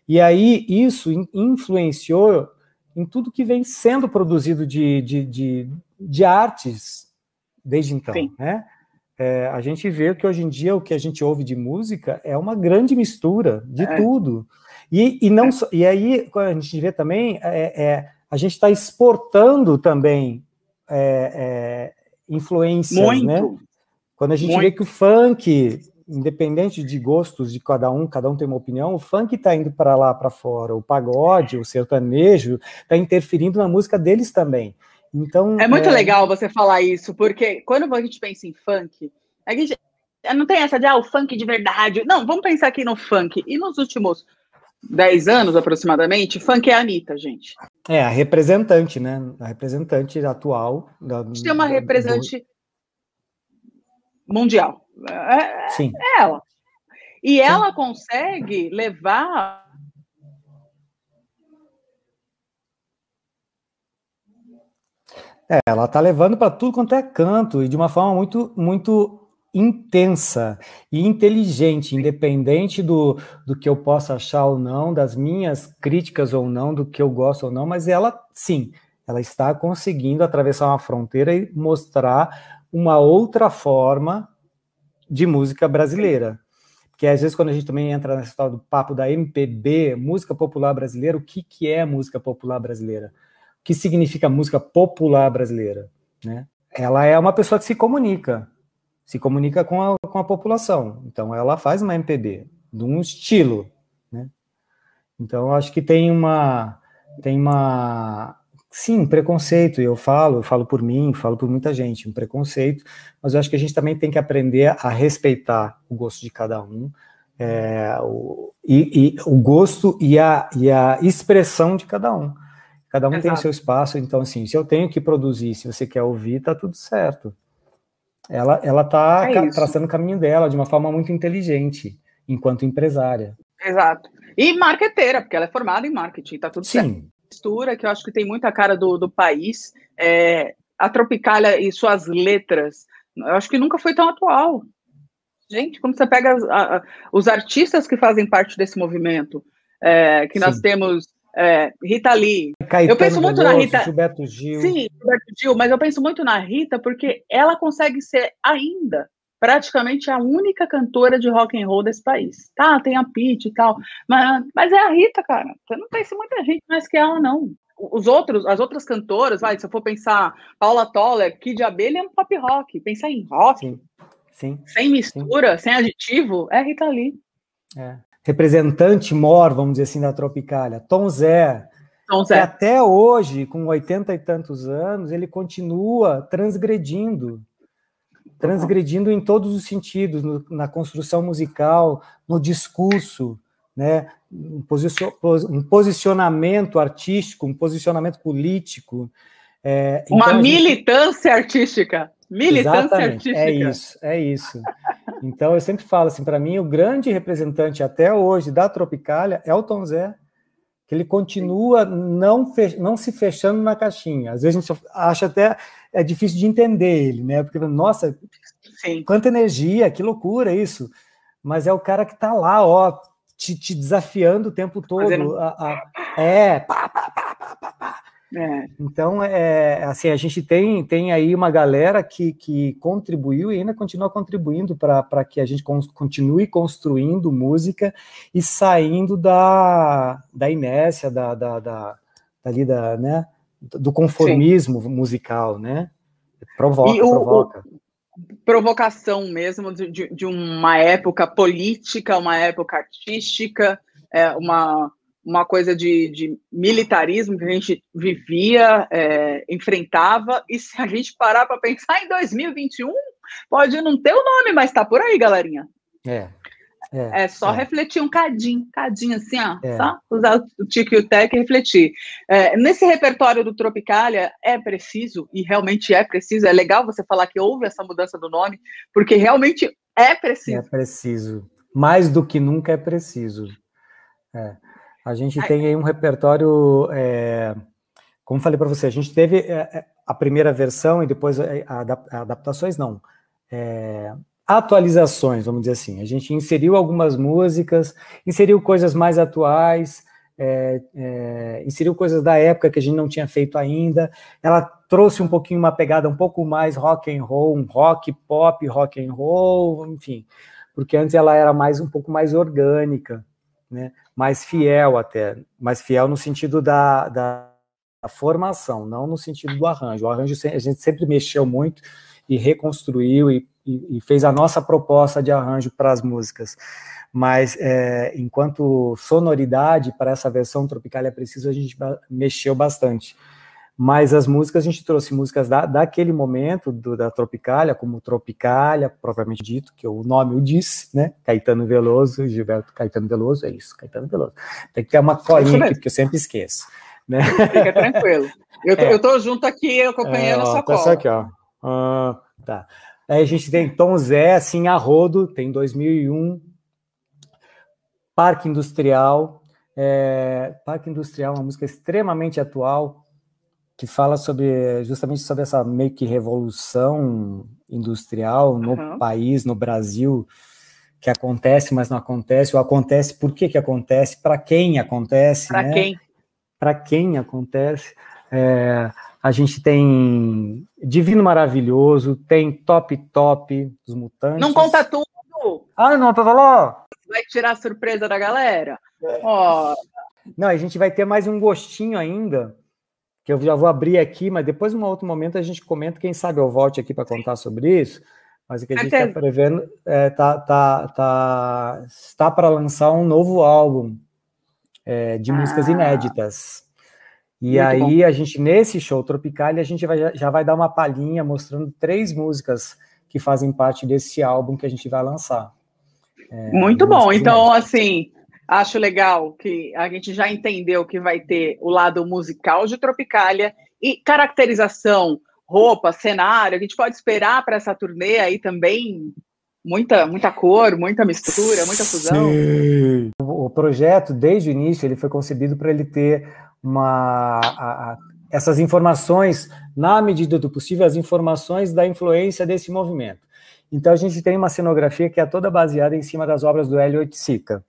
E aí isso influenciou em tudo que vem sendo produzido de, de, de, de artes desde então, Sim. né? É, a gente vê que hoje em dia o que a gente ouve de música é uma grande mistura de é. tudo. E, e, não é. e aí, a gente vê também, é, é a gente está exportando também é, influências, né? Muito. né? Quando a gente Muito. vê que o funk, independente de gostos de cada um, cada um tem uma opinião, o funk está indo para lá para fora, o pagode, o sertanejo está interferindo na música deles também. Então é muito é... legal você falar isso, porque quando a gente pensa em funk, a gente não tem essa de ah, o funk de verdade. Não, vamos pensar aqui no funk. E nos últimos 10 anos aproximadamente, funk é a Anitta, gente. É, a representante, né? A representante atual. Da, a gente tem uma representante do... mundial. É, Sim. É ela. E Sim. ela consegue levar. É, ela tá levando para tudo quanto é canto e de uma forma muito, muito intensa e inteligente, independente do, do que eu possa achar ou não, das minhas críticas ou não, do que eu gosto ou não, mas ela, sim, ela está conseguindo atravessar uma fronteira e mostrar uma outra forma de música brasileira. Porque às vezes quando a gente também entra nesse tal do papo da MPB, música popular brasileira, o que, que é música popular brasileira? Que significa música popular brasileira? Né? Ela é uma pessoa que se comunica, se comunica com a, com a população. Então, ela faz uma MPB, de um estilo, né? Então, acho que tem uma, tem uma, sim, preconceito, eu falo, eu falo por mim, falo por muita gente, um preconceito, mas eu acho que a gente também tem que aprender a respeitar o gosto de cada um, é, o, e, e, o gosto e a, e a expressão de cada um. Cada um Exato. tem o seu espaço, então, assim, se eu tenho que produzir, se você quer ouvir, tá tudo certo. Ela ela está é traçando o caminho dela de uma forma muito inteligente, enquanto empresária. Exato. E marqueteira, porque ela é formada em marketing, tá tudo Sim. certo. Mistura, que eu acho que tem muita cara do, do país. É, a Tropicália e suas letras, eu acho que nunca foi tão atual. Gente, quando você pega a, a, os artistas que fazem parte desse movimento, é, que Sim. nós temos é, Rita Lee. Caetano eu penso muito Veloso, na Rita. Gilberto Gil. Sim, Gilberto Gil, mas eu penso muito na Rita porque ela consegue ser ainda praticamente a única cantora de rock and roll desse país. Tá, tem a Pete e tal, mas, mas é a Rita, cara. Você não pensa muita gente mais que ela, não. os outros, as outras cantoras, vai, se eu for pensar Paula Toller, Kid Abelha é um pop rock. Pensar em rock, sim, sim sem mistura, sim. sem aditivo, é Rita Lee. É. Representante mor, vamos dizer assim, da Tropicália, Tom Zé, Tom Zé. até hoje, com oitenta e tantos anos, ele continua transgredindo transgredindo em todos os sentidos, no, na construção musical, no discurso, né, um, um posicionamento artístico, um posicionamento político. É, Uma então militância gente... artística. Militância Exatamente, artística. É isso, é isso. Então eu sempre falo assim, para mim, o grande representante até hoje da Tropicália é o Tom Zé, que ele continua não, fe... não se fechando na caixinha. Às vezes a gente acha até é difícil de entender ele, né? Porque, nossa, Sim. quanta energia, que loucura isso. Mas é o cara que está lá, ó, te, te, desafiando o tempo todo. Fazendo... A, a, é, pá, pá, pá, pá, pá. É. Então, é, assim, a gente tem, tem aí uma galera que, que contribuiu e ainda continua contribuindo para que a gente continue construindo música e saindo da, da inércia, da, da, da, dali da, né, do conformismo Sim. musical, né? Provoca, o, provoca. O, provocação mesmo de, de, de, uma época política, uma época artística, é, uma, uma coisa de, de militarismo que a gente vivia, é, enfrentava, e se a gente parar para pensar em 2021, pode não ter o nome, mas está por aí, galerinha. É, é, é só é. refletir um cadinho, cadinho assim, ó, é. só usar o tique e o tec e refletir. É, nesse repertório do Tropicália, é preciso, e realmente é preciso, é legal você falar que houve essa mudança do nome, porque realmente é preciso. É preciso. Mais do que nunca é preciso. É. A gente tem aí um repertório, é, como falei para você, a gente teve a primeira versão e depois adaptações, não. É, atualizações, vamos dizer assim. A gente inseriu algumas músicas, inseriu coisas mais atuais, é, é, inseriu coisas da época que a gente não tinha feito ainda. Ela trouxe um pouquinho uma pegada um pouco mais rock and roll, um rock pop, rock and roll, enfim, porque antes ela era mais um pouco mais orgânica, né? Mais fiel até, mais fiel no sentido da, da, da formação, não no sentido do arranjo. O arranjo a gente sempre mexeu muito e reconstruiu e e, e fez a nossa proposta de arranjo para as músicas. Mas é, enquanto sonoridade para essa versão Tropical é preciso, a gente mexeu bastante. Mas as músicas, a gente trouxe músicas da, daquele momento, do, da Tropicália, como Tropicália, propriamente dito, que o nome o diz, né? Caetano Veloso, Gilberto Caetano Veloso, é isso, Caetano Veloso. Tem que ter uma colinha aqui, porque eu sempre esqueço. Né? Fica tranquilo. Eu, é. eu tô junto aqui acompanhando é, ó, a sua tá cola. aqui, ó. Ah, tá. Aí a gente tem Tom Zé, assim, a rodo, tem 2001, Parque Industrial, é, Parque Industrial, uma música extremamente atual, que fala sobre justamente sobre essa meio que revolução industrial no uhum. país, no Brasil, que acontece, mas não acontece, ou acontece, por que que acontece, para quem acontece, Para né? quem? Para quem acontece. É, a gente tem Divino Maravilhoso, tem Top Top dos Mutantes. Não conta tudo! Ah, não, pra falar? Vai tirar a surpresa da galera? É. Não, a gente vai ter mais um gostinho ainda, que eu já vou abrir aqui, mas depois, em um outro momento, a gente comenta. Quem sabe eu volte aqui para contar sobre isso. Mas o que a gente está prevendo é, tá, tá, tá, está para lançar um novo álbum é, de ah. músicas inéditas. E Muito aí bom. a gente, nesse show tropical, a gente vai, já vai dar uma palhinha mostrando três músicas que fazem parte desse álbum que a gente vai lançar. É, Muito bom. Então, assim, acho legal que a gente já entendeu que vai ter o lado musical de Tropicália e caracterização, roupa, cenário. A gente pode esperar para essa turnê aí também muita, muita cor, muita mistura, muita fusão. Sim. O projeto, desde o início, ele foi concebido para ele ter uma, a, a, essas informações, na medida do possível, as informações da influência desse movimento. Então, a gente tem uma cenografia que é toda baseada em cima das obras do Hélio Oiticica.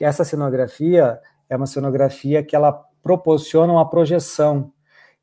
Que essa cenografia é uma cenografia que ela proporciona uma projeção.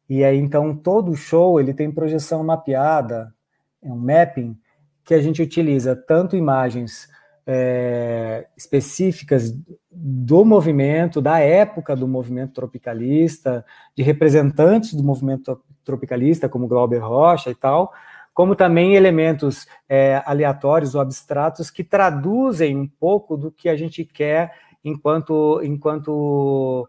E aí, então, todo show ele tem projeção mapeada, é um mapping, que a gente utiliza tanto imagens é, específicas do movimento, da época do movimento tropicalista, de representantes do movimento tropicalista, como Glauber Rocha e tal, como também elementos é, aleatórios ou abstratos que traduzem um pouco do que a gente quer enquanto, enquanto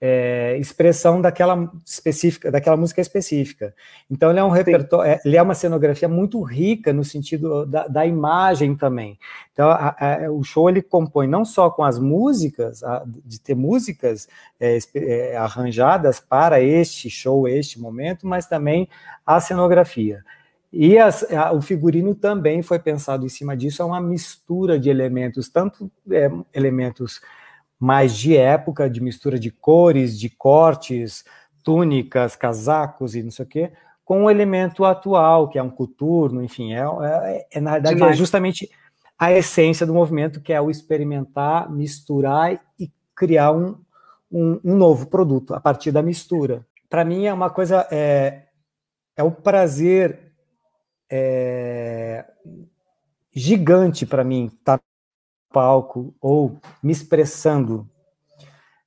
é, expressão daquela específica, daquela música específica. Então ele é um repertório, é, ele é uma cenografia muito rica no sentido da, da imagem também. Então a, a, o show ele compõe não só com as músicas, a, de ter músicas é, é, arranjadas para este show, este momento, mas também a cenografia. E as, o figurino também foi pensado em cima disso, é uma mistura de elementos, tanto é, elementos mais de época, de mistura de cores, de cortes, túnicas, casacos e não sei o quê, com o elemento atual, que é um coturno, enfim, é, é, é na verdade é justamente a essência do movimento, que é o experimentar, misturar e criar um, um, um novo produto a partir da mistura. Para mim é uma coisa, é, é um prazer é, gigante para mim estar tá palco ou me expressando.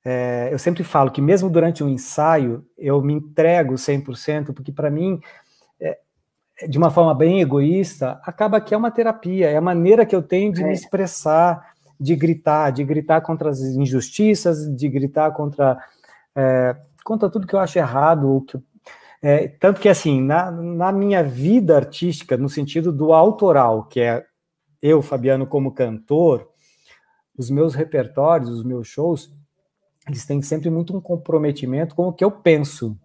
É, eu sempre falo que mesmo durante um ensaio eu me entrego 100%, porque para mim, é, de uma forma bem egoísta, acaba que é uma terapia, é a maneira que eu tenho de é. me expressar, de gritar, de gritar contra as injustiças, de gritar contra, é, contra tudo que eu acho errado, que, é, tanto que assim, na, na minha vida artística, no sentido do autoral, que é eu, Fabiano, como cantor, os meus repertórios, os meus shows, eles têm sempre muito um comprometimento com o que eu penso.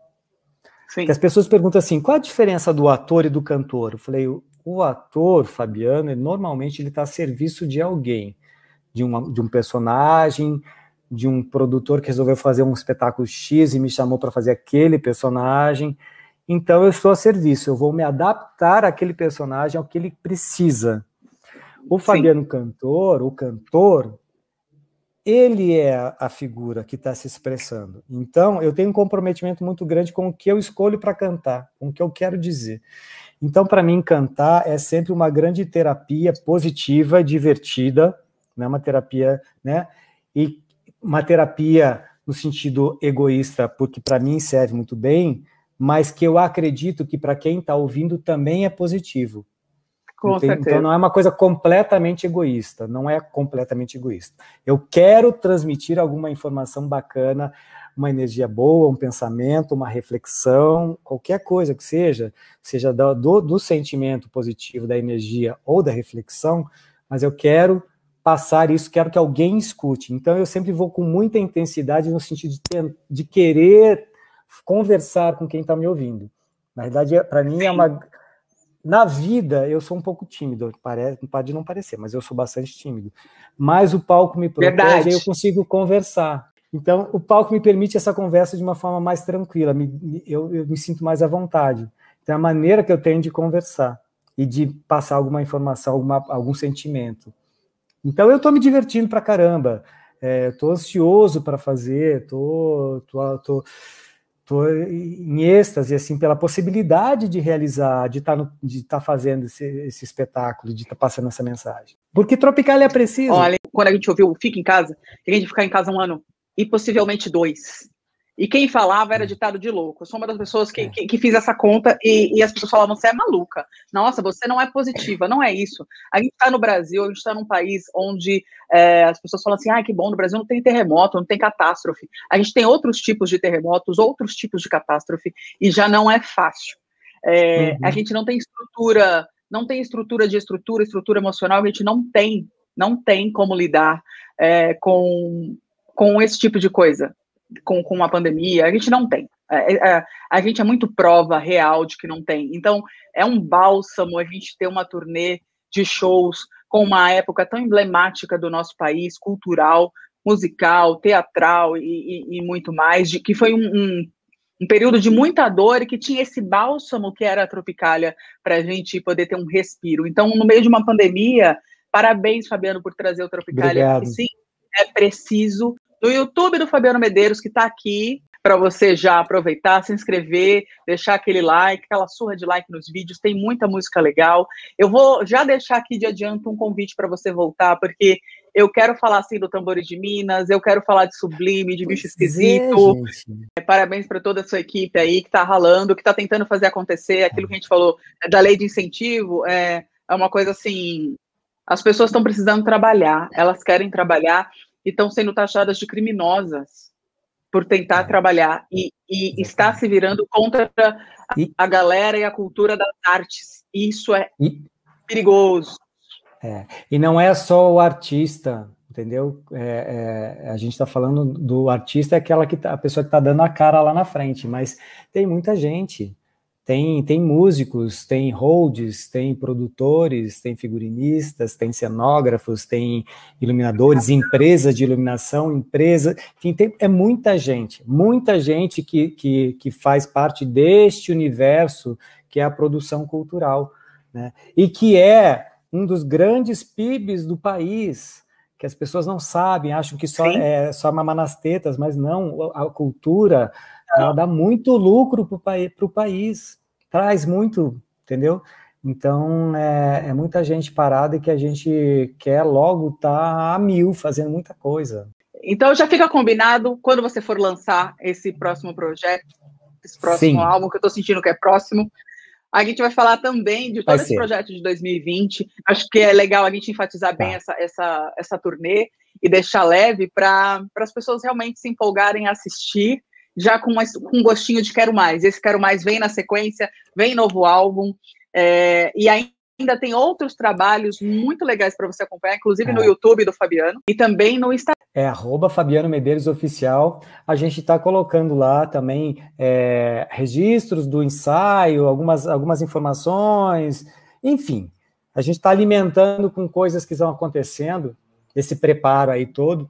Sim. as pessoas perguntam assim, qual a diferença do ator e do cantor? Eu falei, o, o ator, Fabiano, ele, normalmente ele está a serviço de alguém, de, uma, de um personagem, de um produtor que resolveu fazer um espetáculo X e me chamou para fazer aquele personagem. Então eu estou a serviço, eu vou me adaptar àquele personagem, ao que ele precisa. O Fabiano Sim. cantor, o cantor, ele é a figura que está se expressando. Então, eu tenho um comprometimento muito grande com o que eu escolho para cantar, com o que eu quero dizer. Então, para mim, cantar é sempre uma grande terapia positiva, divertida, né? uma terapia, né? E uma terapia no sentido egoísta, porque para mim serve muito bem, mas que eu acredito que para quem está ouvindo também é positivo. Com então não é uma coisa completamente egoísta, não é completamente egoísta. Eu quero transmitir alguma informação bacana, uma energia boa, um pensamento, uma reflexão, qualquer coisa que seja, seja do, do sentimento positivo, da energia ou da reflexão, mas eu quero passar isso, quero que alguém escute. Então eu sempre vou com muita intensidade no sentido de, ter, de querer conversar com quem está me ouvindo. Na verdade, para mim é uma na vida, eu sou um pouco tímido, parece, pode não parecer, mas eu sou bastante tímido. Mas o palco me protege e eu consigo conversar. Então, o palco me permite essa conversa de uma forma mais tranquila, me, eu, eu, me sinto mais à vontade. Então, é a maneira que eu tenho de conversar e de passar alguma informação, alguma, algum sentimento. Então, eu estou me divertindo pra caramba. Estou é, ansioso para fazer, estou. Tô, tô, tô em êxtase assim pela possibilidade de realizar, de tá estar tá fazendo esse, esse, espetáculo, de estar tá passando essa mensagem. Porque Tropical é preciso. Olha, quando a gente ouviu Fica em Casa, a gente ficar em casa um ano e possivelmente dois. E quem falava era hum. ditado de louco. Eu sou uma das pessoas que, é. que, que, fiz essa conta e, e, as pessoas falavam: você é maluca. Nossa, você não é positiva. Não é isso. A gente está no Brasil, a gente está num país onde é, as pessoas falam assim: ah, que bom, no Brasil não tem terremoto, não tem catástrofe. A gente tem outros tipos de terremotos, outros tipos de catástrofe, e já não é fácil. É, uhum. A gente não tem estrutura, não tem estrutura de estrutura, estrutura emocional, a gente não tem, não tem como lidar é, com, com esse tipo de coisa com, com a pandemia, a gente não tem. É, é, é, a gente é muito prova real de que não tem. Então, é um bálsamo a gente ter uma turnê de shows com uma época tão emblemática do nosso país, cultural, musical, teatral e, e, e muito mais, de, que foi um, um, um, período de muita dor e que tinha esse bálsamo que era a Tropicália para a gente poder ter um respiro. Então, no meio de uma pandemia, parabéns, Fabiano, por trazer o Tropicália. Sim, é preciso no YouTube do Fabiano Medeiros, que está aqui, para você já aproveitar, se inscrever, deixar aquele like, aquela surra de like nos vídeos, tem muita música legal. Eu vou já deixar aqui de adianto um convite para você voltar, porque eu quero falar assim do Tambores de Minas, eu quero falar de Sublime, de Bicho é, Esquisito. É, Parabéns para toda a sua equipe aí que está ralando, que está tentando fazer acontecer aquilo que a gente falou da lei de incentivo. É, é uma coisa assim. As pessoas estão precisando trabalhar, elas querem trabalhar e estão sendo taxadas de criminosas por tentar é. trabalhar e, e está se virando contra a, a, galera e a cultura das artes. Isso é e, perigoso. É, e não é só o artista, entendeu? É, é, a gente está falando do artista, é aquela que tá, a pessoa que está dando a cara lá na frente, mas tem muita gente tem, tem músicos, tem holds, tem produtores, tem figurinistas, tem cenógrafos, tem iluminadores, empresas de iluminação, empresa, enfim, tem, é muita gente, muita gente que, que, que faz parte deste universo que é a produção cultural, né? E que é um dos grandes PIBs do país, que as pessoas não sabem, acham que só Sim. é só mamar nas tetas, mas não, a cultura ela dá muito lucro para o país, traz muito, entendeu? Então, é, é, muita gente parada e que a gente quer logo estar tá a mil, fazendo muita coisa. Então, já fica combinado, quando você for lançar esse próximo projeto, esse próximo Sim. álbum, que eu estou sentindo que é próximo, a gente vai falar também de todo esse projeto de 2020. Acho que é legal a gente enfatizar bem tá. essa, essa, essa turnê e deixar leve para as pessoas realmente se empolgarem a assistir já com, uma, com um gostinho de quero mais. Esse quero mais vem na sequência, vem novo álbum. É, e ainda tem outros trabalhos muito legais para você acompanhar, inclusive é. no YouTube do Fabiano e também no Instagram. É arroba Fabiano Medeiros Oficial. A gente está colocando lá também é, registros do ensaio, algumas, algumas informações, enfim. A gente está alimentando com coisas que estão acontecendo, esse preparo aí todo.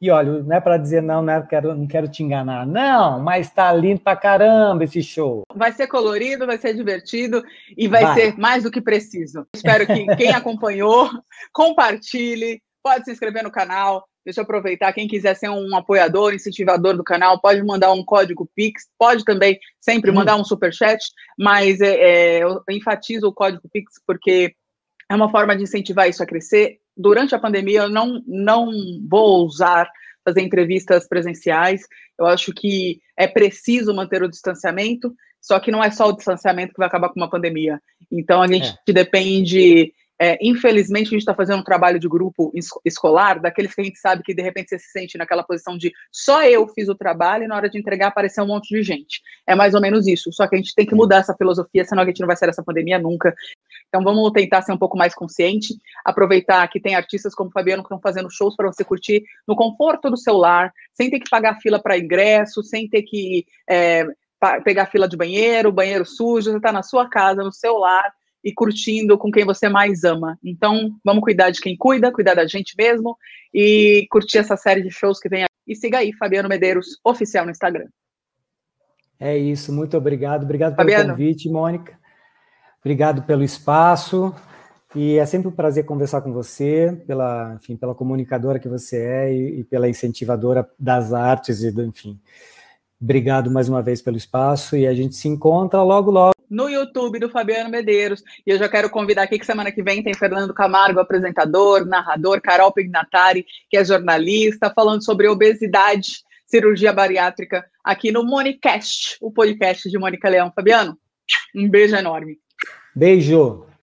E olha, não é para dizer não, não, é, quero, não quero te enganar. Não, mas tá lindo pra caramba esse show. Vai ser colorido, vai ser divertido e vai, vai. ser mais do que preciso. Espero que quem acompanhou compartilhe, pode se inscrever no canal. Deixa eu aproveitar, quem quiser ser um apoiador, incentivador do canal, pode mandar um código Pix, pode também sempre hum. mandar um super chat, mas é, é, eu enfatizo o código Pix porque é uma forma de incentivar isso a crescer durante a pandemia, eu não, não vou ousar fazer entrevistas presenciais. Eu acho que é preciso manter o distanciamento, só que não é só o distanciamento que vai acabar com uma pandemia. Então, a gente é. depende é, infelizmente, a gente está fazendo um trabalho de grupo escolar, daqueles que a gente sabe que de repente você se sente naquela posição de só eu fiz o trabalho e na hora de entregar apareceu um monte de gente. É mais ou menos isso. Só que a gente tem que mudar essa filosofia, senão a gente não vai sair dessa pandemia nunca. Então vamos tentar ser um pouco mais consciente, aproveitar que tem artistas como o Fabiano que estão fazendo shows para você curtir no conforto do seu lar, sem ter que pagar fila para ingresso, sem ter que é, pegar fila de banheiro, banheiro sujo, você está na sua casa, no seu lar, e curtindo com quem você mais ama. Então, vamos cuidar de quem cuida, cuidar da gente mesmo e curtir essa série de shows que vem aí. E siga aí, Fabiano Medeiros, oficial no Instagram. É isso, muito obrigado. Obrigado pelo Fabiano. convite, Mônica. Obrigado pelo espaço. E é sempre um prazer conversar com você, pela, enfim, pela comunicadora que você é e, e pela incentivadora das artes e, enfim. Obrigado mais uma vez pelo espaço e a gente se encontra logo, logo no YouTube do Fabiano Medeiros. E eu já quero convidar aqui que semana que vem tem Fernando Camargo, apresentador, narrador, Carol Pignatari, que é jornalista, falando sobre obesidade, cirurgia bariátrica, aqui no Monicast, o podcast de Mônica Leão. Fabiano, um beijo enorme. Beijo.